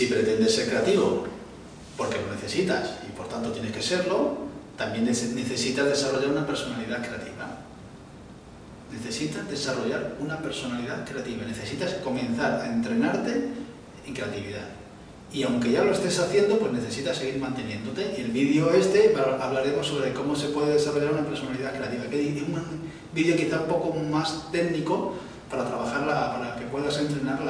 Si pretendes ser creativo, porque lo necesitas y por tanto tienes que serlo, también necesitas desarrollar una personalidad creativa. Necesitas desarrollar una personalidad creativa, necesitas comenzar a entrenarte en creatividad. Y aunque ya lo estés haciendo, pues necesitas seguir manteniéndote. Y el vídeo este hablaremos sobre cómo se puede desarrollar una personalidad creativa. Que es un vídeo quizá un poco más técnico para trabajarla, para que puedas entrenar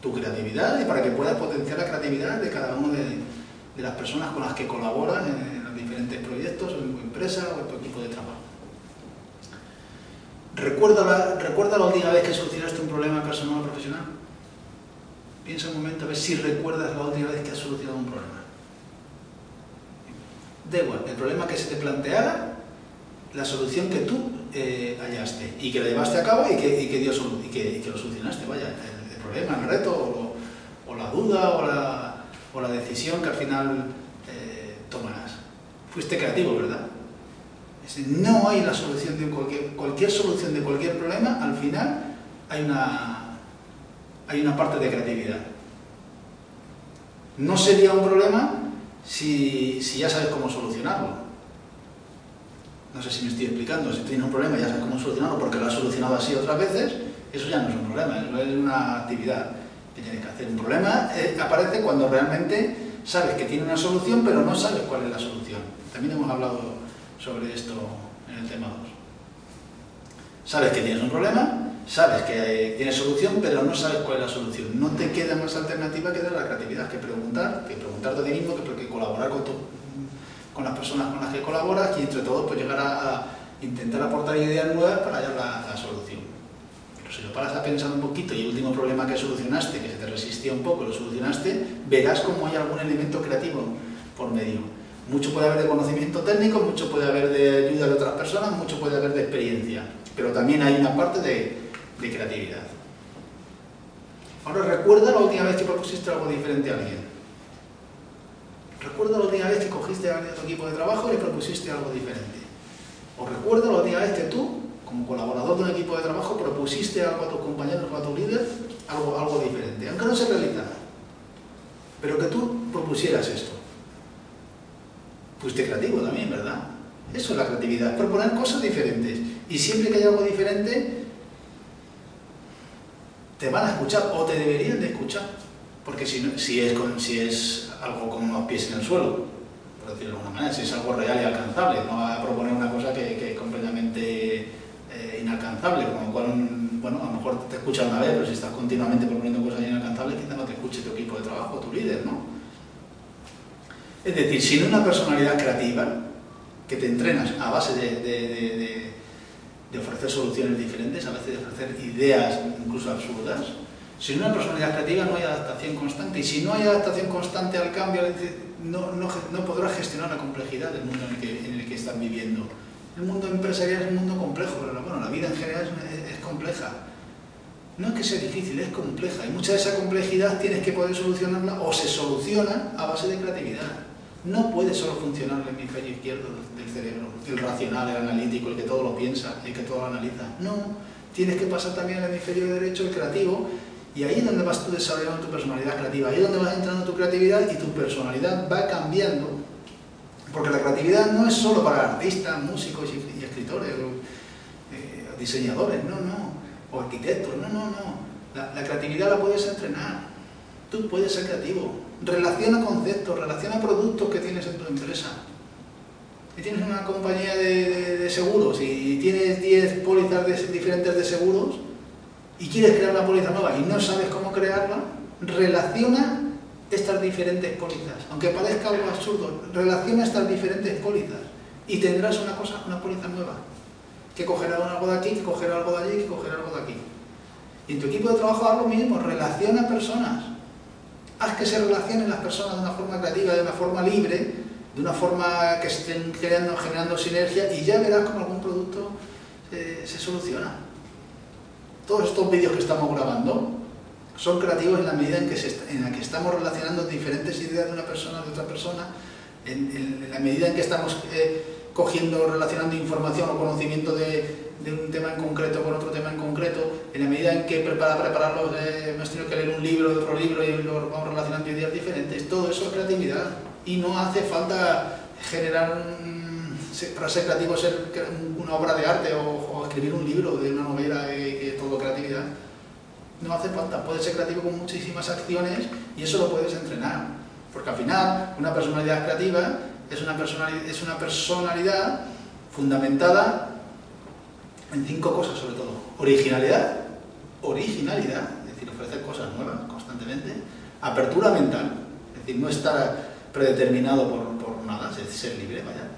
tu creatividad y para que puedas potenciar la creatividad de cada una de, las personas con las que colaboras en, los diferentes proyectos, en tu empresa o en tu equipo de trabajo. ¿Recuerda la, ¿Recuerda la última vez que solucionaste un problema personal o profesional? Piensa un momento a ver si recuerdas la última vez que has solucionado un problema. Da igual, el problema que se te planteara, la solución que tú eh, hallaste y que la llevaste a cabo y que, y que, y que, lo solucionaste, vaya, el, problema, el reto o, la duda o la, decisión que al final eh, tomarás. Fuiste creativo, ¿verdad? No hay la solución de cualquier, cualquier solución de cualquier problema, al final hay una hay una parte de creatividad. No sería un problema si, ya sabes cómo solucionarlo. No sé si me estoy explicando, si tienes un problema ya sabes cómo solucionarlo porque lo has solucionado así otras veces, eso ya no es un problema, eso es una actividad que tienes que hacer. Un problema eh, aparece cuando realmente sabes que tiene una solución pero no sabes cuál es la solución. También hemos hablado sobre esto en el tema 2. Sabes que tienes un problema, sabes que tienes solución, pero no sabes cuál es la solución. No te queda más alternativa que dar la creatividad, que preguntar, que preguntarte a ti mismo, que, colaborar con, con las personas con las que colaboras y entre todos pues llegar a, intentar aportar ideas nuevas para hallar la, solución. Pero si lo paras a pensar un poquito y el último problema que solucionaste, que se te resistía un poco, lo solucionaste, verás cómo hay algún elemento creativo por medio. Mucho puede haber de conocimiento técnico, mucho puede haber de ayuda de otras personas, mucho puede haber de experiencia, pero también hay una parte de, de creatividad. Ahora recuerda la última vez que propusiste algo diferente a alguien. Recuerda la última vez que cogiste a alguien de tu equipo de trabajo y le propusiste algo diferente. O recuerda la última vez que tú, como colaborador de un equipo de trabajo, propusiste algo a tus compañeros a tu líder, algo, algo diferente, aunque no se realizara. Pero que tú propusieras esto. Fuiste creativo también, ¿verdad? Eso es la creatividad, proponer cosas diferentes. Y siempre que hay algo diferente, te van a escuchar o te deberían de escuchar. Porque si, si, es, si es algo con unos pies en el suelo, por decirlo de alguna manera, si es algo real y alcanzable, no va a proponer una cosa que, inalcanzable, con lo cual, bueno, a lo mejor te escucha una vez, pero si estás continuamente proponiendo cosas inalcanzables, quizá no te escuche tu equipo de trabajo, tu líder, ¿no? Es decir, sin una personalidad creativa, que te entrenas a base de de ofrecer soluciones diferentes, a veces de ofrecer ideas incluso absurdas. Sin una personalidad creativa no hay adaptación constante y si no hay adaptación constante al cambio no, no, no podrás gestionar la complejidad del mundo en el, que, en el que están viviendo. El mundo empresarial es un mundo complejo, pero bueno, la vida en general es, compleja. No es que sea difícil, es compleja y mucha de esa complejidad tienes que poder solucionarla o se soluciona a base de creatividad. No puede solo funcionar el hemisferio izquierdo del cerebro, el racional, el analítico, el que todo lo piensa, el que todo lo analiza. No, tienes que pasar también al hemisferio derecho, el creativo, y ahí es donde vas tú desarrollando tu personalidad creativa, ahí es donde vas entrando tu creatividad y tu personalidad va cambiando. Porque la creatividad no es solo para artistas, músicos y escritores, o, eh, diseñadores, no, no, o arquitectos, no, no, no. la creatividad la puedes entrenar, tú puedes ser creativo, relaciona conceptos, relaciona productos que tienes en tu empresa. Si tienes una compañía de, seguros y tienes 10 pólizas diferentes de seguros y quieres crear una póliza nueva y no sabes cómo crearla, relaciona estas diferentes pólizas. Aunque parezca algo absurdo, relaciona estas diferentes pólizas y tendrás una cosa, una póliza nueva. Que cogerá algo de aquí, que cogerá algo de allí, que cogerá algo de aquí. Y en tu equipo de trabajo haz lo mismo, relaciona personas haz que se relacionen las personas de una forma creativa, de una forma libre, de una forma que estén creando, generando sinergia y ya verás cómo algún producto eh, se soluciona. Todos estos vídeos que estamos grabando son creativos en la medida en, que en la que estamos relacionando diferentes ideas de una persona de otra persona, en, la medida en que estamos eh, cogiendo, relacionando información o conocimiento de, de un tema en concreto con otro tema en concreto, en la medida en que para prepararlo eh, hemos tenido que leer un libro otro libro y lo vamos relacionando ideas diferentes, todo eso es creatividad y no hace falta generar para ser creativo ser una obra de arte o, escribir un libro de una novela que es todo creatividad no hace falta, puedes ser creativo con muchísimas acciones y eso lo puedes entrenar porque al final una personalidad creativa es una personalidad, es una personalidad fundamentada en cinco cosas sobre todo. Originalidad, originalidad, es decir, ofrecer cosas nuevas constantemente. Apertura mental, es decir, no estar predeterminado por, por nada, es decir, ser libre, vaya.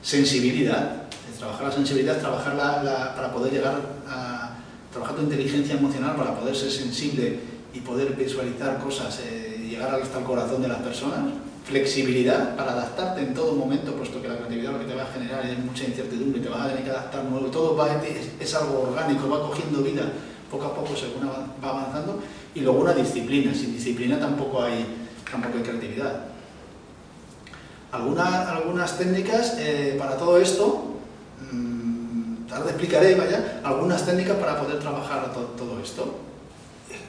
Sensibilidad, trabajar la sensibilidad, trabajar la, para poder llegar a trabajar tu inteligencia emocional para poder ser sensible y poder visualizar cosas, eh, llegar hasta el corazón de las personas flexibilidad para adaptarte en todo momento, puesto que la creatividad lo que te va a generar es mucha incertidumbre, te vas a tener que adaptar nuevo, todo va, es, es, algo orgánico, va cogiendo vida poco a poco según va avanzando, y luego una disciplina, sin disciplina tampoco hay, tampoco hay creatividad. Algunas, algunas técnicas eh, para todo esto, tarde explicaré, vaya, algunas técnicas para poder trabajar todo esto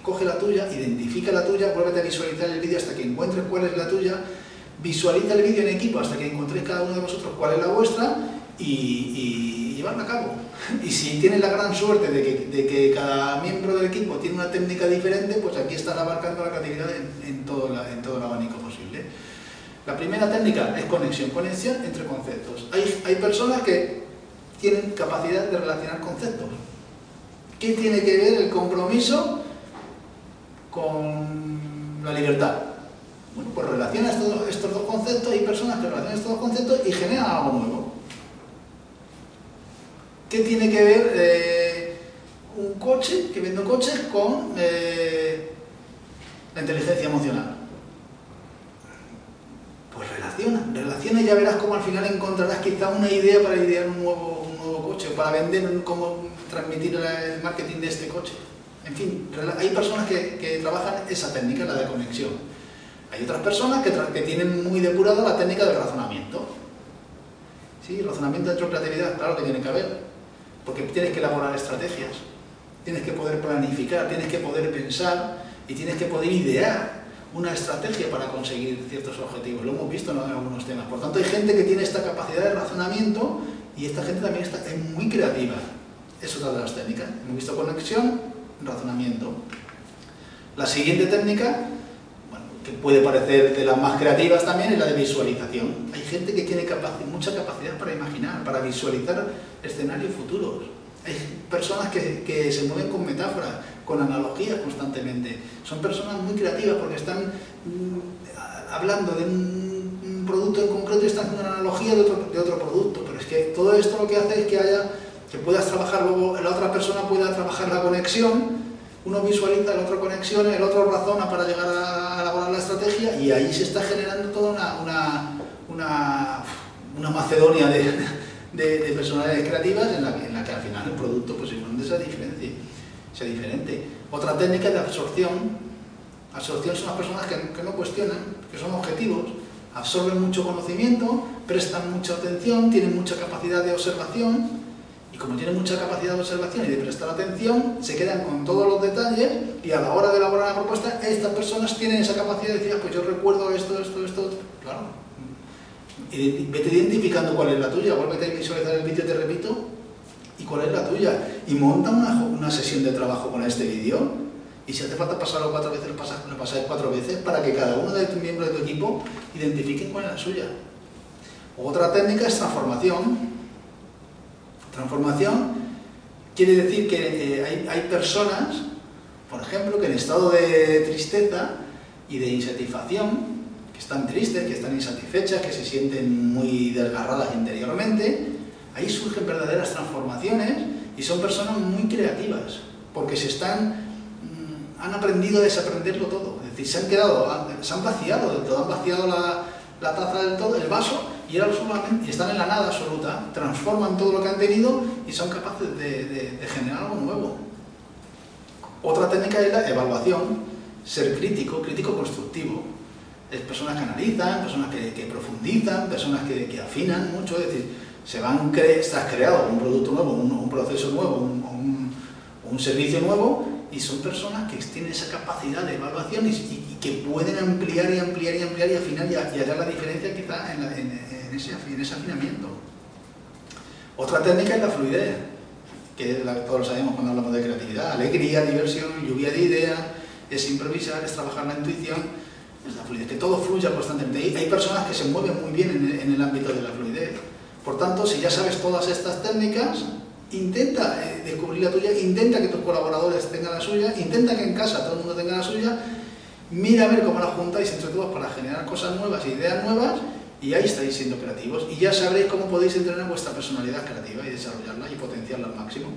coge la tuya, identifica la tuya, vuélvete a visualizar el vídeo hasta que encuentres cuál es la tuya, visualiza el vídeo en equipo hasta que encontréis cada uno de vosotros cuál es la vuestra y, llevarla a cabo. Y si tienes la gran suerte de que, cada miembro del equipo tiene una técnica diferente, pues aquí estás abarcando la creatividad en, todo, en todo el abanico posible. La primera técnica es conexión, conexión entre conceptos. Hay, hay personas que tienen capacidad de relacionar conceptos. ¿Qué tiene que ver el compromiso con la libertad? Bueno, pues relaciona estos, dos conceptos, hay personas que relacionan estos dos conceptos y generan algo nuevo. ¿Qué tiene que ver eh, un coche, que vende coches, con eh, la inteligencia emocional? Relaciona, relaciona y ya verás cómo al final encontrarás quizá una idea para idear un nuevo, un nuevo coche, para vender, cómo transmitir el marketing de este coche. En fin, hay personas que, trabajan esa técnica, la de conexión. Hay otras personas que, tienen muy depurada la técnica del razonamiento. Sí, razonamiento dentro de creatividad, claro que tiene que haber, porque tienes que elaborar estrategias, tienes que poder planificar, tienes que poder pensar y tienes que poder idear una estrategia para conseguir ciertos objetivos. Lo hemos visto en algunos temas. Por tanto, hay gente que tiene esta capacidad de razonamiento y esta gente también está, es muy creativa. Es otra de las técnicas. Hemos visto conexión, razonamiento. La siguiente técnica, que puede parecer de las más creativas también, es la de visualización. Hay gente que tiene mucha capacidad para imaginar, para visualizar escenarios futuros. Hay personas que, se mueven con metáforas, con analogías constantemente. Son personas muy creativas porque están mm, hablando de un, producto en concreto y están haciendo una analogía de otro, de otro producto. Pero es que todo esto lo que hace es que haya que puedas trabajar luego, la otra persona pueda trabajar la conexión, uno visualiza la otra conexión, el otro razona para llegar a elaborar la estrategia y ahí se está generando toda una, una, una, macedonia de, de, personalidades creativas en la, la, que al final el producto posiblemente sea diferente, sea diferente. Otra técnica de absorción. Absorción son las personas que, que no cuestionan, que son objetivos, absorben mucho conocimiento, prestan mucha atención, tienen mucha capacidad de observación y como tienen mucha capacidad de observación y de prestar atención, se quedan con todos los detalles y a la hora de elaborar la propuesta, estas personas tienen esa capacidad de decir, ah, pues yo recuerdo esto, esto, esto, claro. Vete identificando cuál es la tuya, vuelve a visualizar el vídeo, te repito, y cuál es la tuya. Y monta una, una sesión de trabajo con este vídeo y si hace falta pasarlo cuatro veces, lo, pasáis cuatro veces para que cada uno de tus miembros de tu equipo identifique cuál es la suya. Otra técnica es transformación Transformación quiere decir que eh, hay, personas, por ejemplo, que en estado de tristeza y de insatisfacción, que están tristes, que están insatisfechas, que se sienten muy desgarradas interiormente, ahí surgen verdaderas transformaciones y son personas muy creativas, porque se están, mm, han aprendido a desaprenderlo todo, es decir, se han quedado, se han vaciado del todo, han vaciado la, taza del todo, el vaso, y, y están en la nada absoluta, transforman todo lo que han tenido y son capaces de, generar algo nuevo. Otra técnica es la evaluación, ser crítico, crítico constructivo. Es personas que analizan, personas que, profundizan, personas que, afinan mucho, es decir, se van cre estás creado un producto nuevo, un, proceso nuevo, un, servicio nuevo y son personas que tienen esa capacidad de evaluación y, que pueden ampliar y ampliar y ampliar y al final y, hallar la diferencia quizá en, en, ese, en ese afinamiento. Otra técnica es la fluidez, que todos sabemos cuando hablamos de creatividad, alegría, diversión, lluvia de ideas, es improvisar, es trabajar la intuición, es la fluidez, que todo fluya constantemente. Hay personas que se mueven muy bien en el, ámbito de la fluidez. Por tanto, si ya sabes todas estas técnicas, intenta eh, descubrir la tuya, intenta que tus colaboradores tengan la suya, intenta que en casa todo el mundo tenga la suya, mira a ver cómo la juntáis entre todos para generar cosas nuevas, ideas nuevas, y ahí estáis siendo creativos. Y ya sabréis cómo podéis entrenar vuestra personalidad creativa y desarrollarla y potenciarla al máximo.